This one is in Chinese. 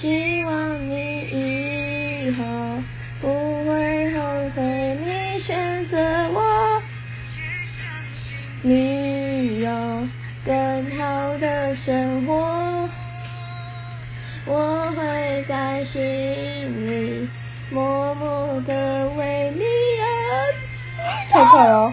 希望你以后不会后悔你选择我。你有更好的生活。我会在心里默默的为你而，太快了。